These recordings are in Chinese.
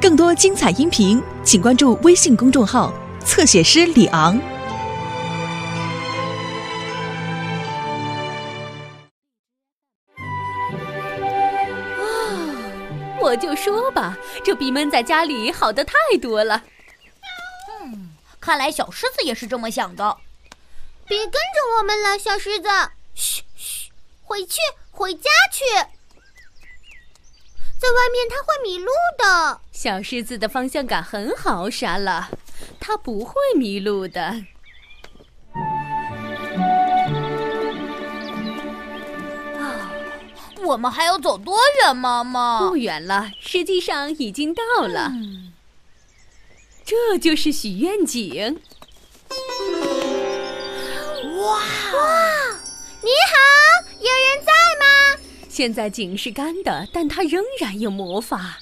更多精彩音频，请关注微信公众号“侧写师李昂”。我就说吧，这比闷在家里好的太多了。嗯，看来小狮子也是这么想的。别跟着我们了，小狮子。嘘嘘，回去，回家去。在外面它会迷路的。小狮子的方向感很好，莎拉，它不会迷路的。啊，我们还要走多远，妈妈？不远了，实际上已经到了。嗯、这就是许愿井。现在井是干的，但它仍然有魔法。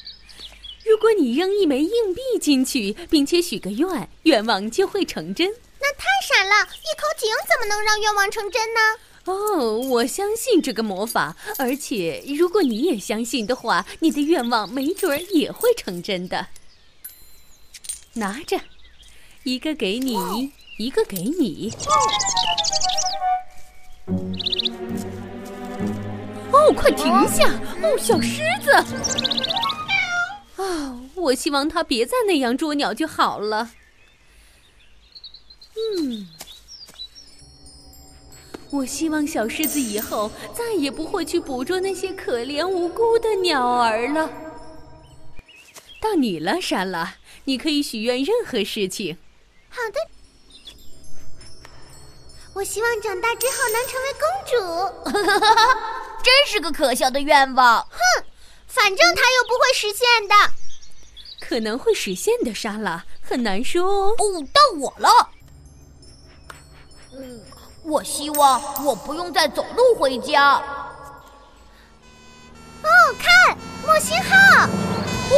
如果你扔一枚硬币进去，并且许个愿，愿望就会成真。那太傻了！一口井怎么能让愿望成真呢？哦，我相信这个魔法，而且如果你也相信的话，你的愿望没准儿也会成真的。拿着，一个给你，哦、一个给你。哦，快停下！哦，小狮子。哦，我希望它别再那样捉鸟就好了。嗯，我希望小狮子以后再也不会去捕捉那些可怜无辜的鸟儿了。到你了，莎拉，你可以许愿任何事情。好的。我希望长大之后能成为公主。真是个可笑的愿望。哼，反正他又不会实现的。可能会实现的，莎拉，很难说哦。哦，到我了。嗯，我希望我不用再走路回家。哦，看，木星号。哦，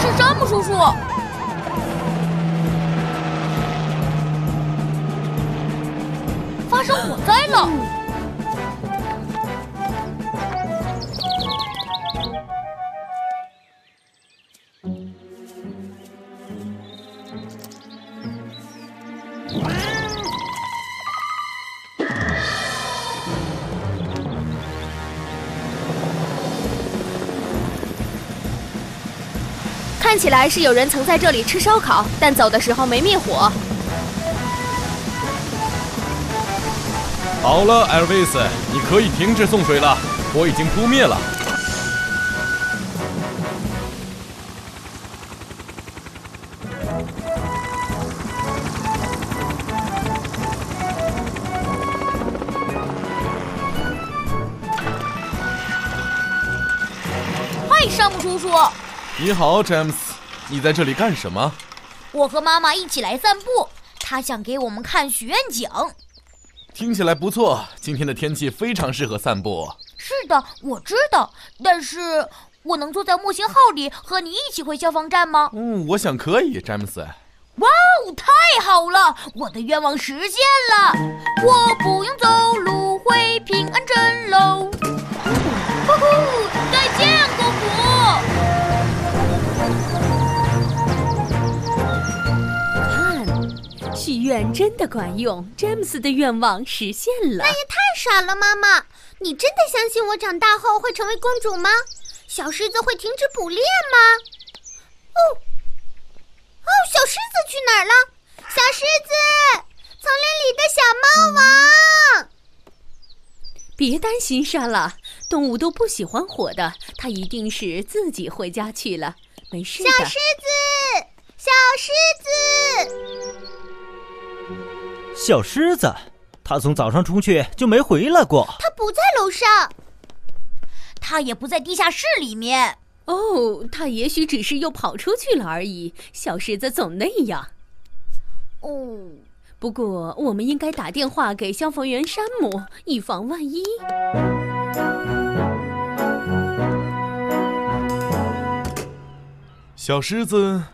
是山姆叔叔。发生火灾了！看起来是有人曾在这里吃烧烤，但走的时候没灭火。好了，艾尔维斯，你可以停止送水了，火已经扑灭了。嗨，山姆叔叔。你好，詹姆斯，你在这里干什么？我和妈妈一起来散步，她想给我们看许愿井。听起来不错，今天的天气非常适合散步。是的，我知道，但是我能坐在木星号里和你一起回消防站吗？嗯，我想可以，詹姆斯。哇哦，太好了，我的愿望实现了，我不用走路回平安镇喽。呼呼，愿真的管用，詹姆斯的愿望实现了。那也太傻了，妈妈！你真的相信我长大后会成为公主吗？小狮子会停止捕猎吗？哦，哦，小狮子去哪儿了？小狮子，丛林里的小猫王。别担心，莎拉，动物都不喜欢火的，它一定是自己回家去了，没事的。小狮子，小狮子，小狮子，它从早上出去就没回来过。它不在楼上，它也不在地下室里面。哦，它也许只是又跑出去了而已。小狮子总那样。哦，不过我们应该打电话给消防员山姆，以防万一。小狮子，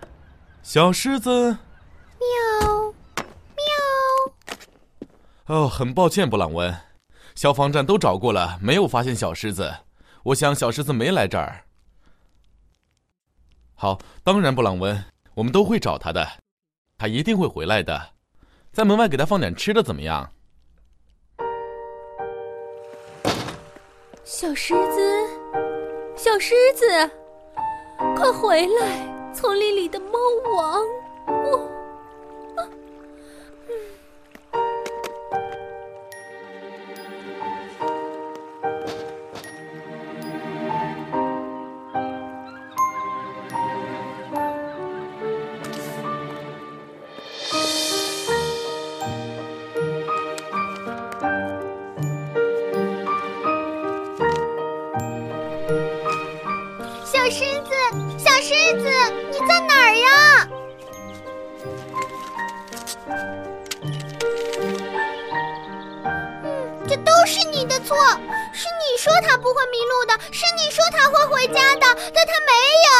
小狮子，哦，很抱歉，布朗文，消防站都找过了，没有发现小狮子。我想小狮子没来这儿。好，当然，布朗温，我们都会找他的，他一定会回来的。在门外给他放点吃的，怎么样？小狮子，小狮子，快回来！丛林里的猫王，我。狮子小狮子你在哪儿呀这都是你的错是你说他不会迷路的，是你说他会回家的，但他没有。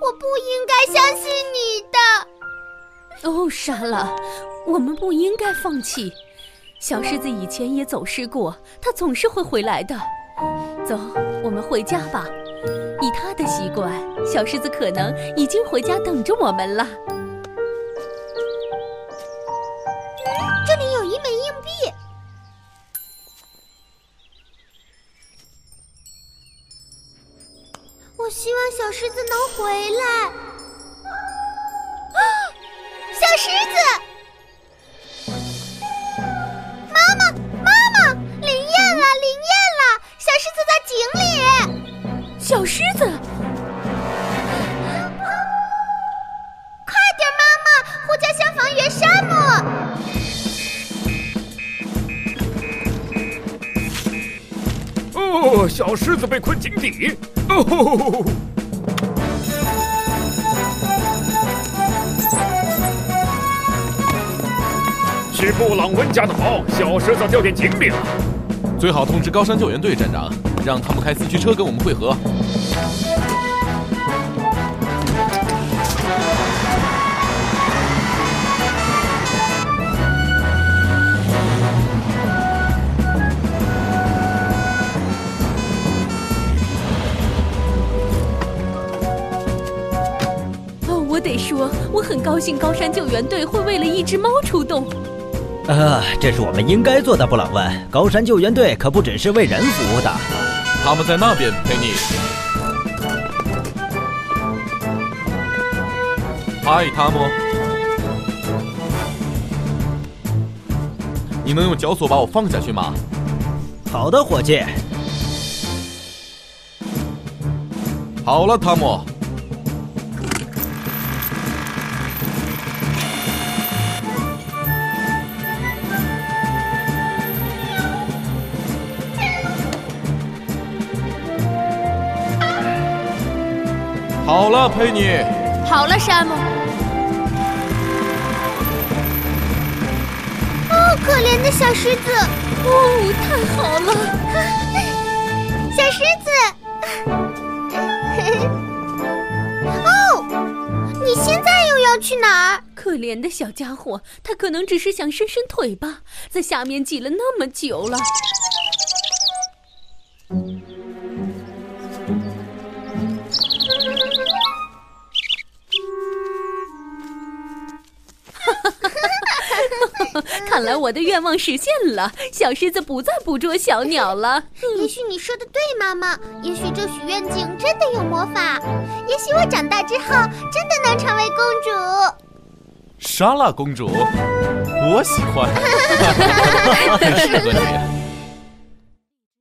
我不应该相信你的。哦，莎拉，我们不应该放弃。小狮子以前也走失过，他总是会回来的。走，我们回家吧。以他的习惯，小狮子可能已经回家等着我们了。这里有一枚硬币。我希望小狮子能回来。哦，小狮子被困井底。哦吼！是布朗温家的猫，小狮子掉进井里了。最好通知高山救援队站长，让他们开四驱车跟我们会合。得说，我很高兴高山救援队会为了一只猫出动。啊，这是我们应该做的，布朗温。高山救援队可不只是为人服务的。他们在那边，陪你。嗨，汤姆。你能用脚锁把我放下去吗？好的，伙计。好了，汤姆。好了，佩妮。好了，山姆。哦，可怜的小狮子。哦，太好了，小狮子。哦，你现在又要去哪儿？可怜的小家伙，他可能只是想伸伸腿吧，在下面挤了那么久了。看来我的愿望实现了，小狮子不再捕捉小鸟了。也许你说的对，妈妈。也许这许愿井真的有魔法。也许我长大之后真的能成为公主。莎拉公主，我喜欢，很适合你。